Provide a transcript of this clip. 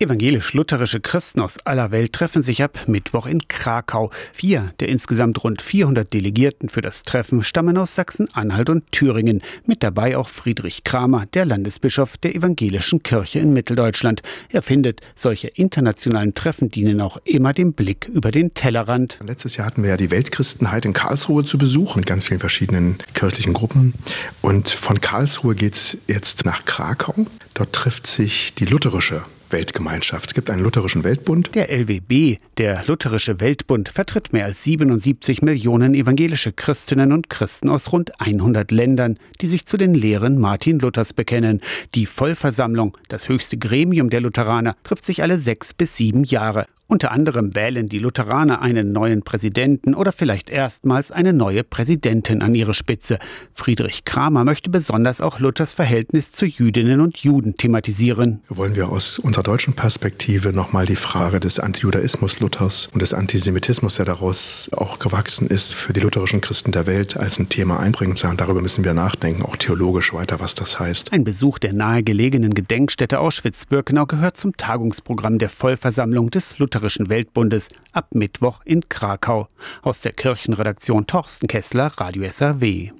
Evangelisch-lutherische Christen aus aller Welt treffen sich ab Mittwoch in Krakau. Vier der insgesamt rund 400 Delegierten für das Treffen stammen aus Sachsen-Anhalt und Thüringen. Mit dabei auch Friedrich Kramer, der Landesbischof der Evangelischen Kirche in Mitteldeutschland. Er findet, solche internationalen Treffen dienen auch immer dem Blick über den Tellerrand. Letztes Jahr hatten wir ja die Weltchristenheit in Karlsruhe zu Besuch mit ganz vielen verschiedenen kirchlichen Gruppen. Und von Karlsruhe geht es jetzt nach Krakau. Dort trifft sich die lutherische Weltgemeinschaft. Es gibt einen lutherischen Weltbund. Der LWB, der Lutherische Weltbund, vertritt mehr als 77 Millionen evangelische Christinnen und Christen aus rund 100 Ländern, die sich zu den Lehren Martin Luthers bekennen. Die Vollversammlung, das höchste Gremium der Lutheraner, trifft sich alle sechs bis sieben Jahre. Unter anderem wählen die Lutheraner einen neuen Präsidenten oder vielleicht erstmals eine neue Präsidentin an ihre Spitze. Friedrich Kramer möchte besonders auch Luthers Verhältnis zu Jüdinnen und Juden thematisieren. Wollen wir aus unserer deutschen Perspektive nochmal die Frage des Antijudaismus Luthers und des Antisemitismus, der daraus auch gewachsen ist, für die lutherischen Christen der Welt als ein Thema einbringen und sagen, darüber müssen wir nachdenken, auch theologisch weiter, was das heißt. Ein Besuch der nahegelegenen Gedenkstätte Auschwitz-Birkenau gehört zum Tagungsprogramm der Vollversammlung des Luther Lutherischen Weltbundes ab Mittwoch in Krakau. Aus der Kirchenredaktion Torsten Kessler, Radio SAW.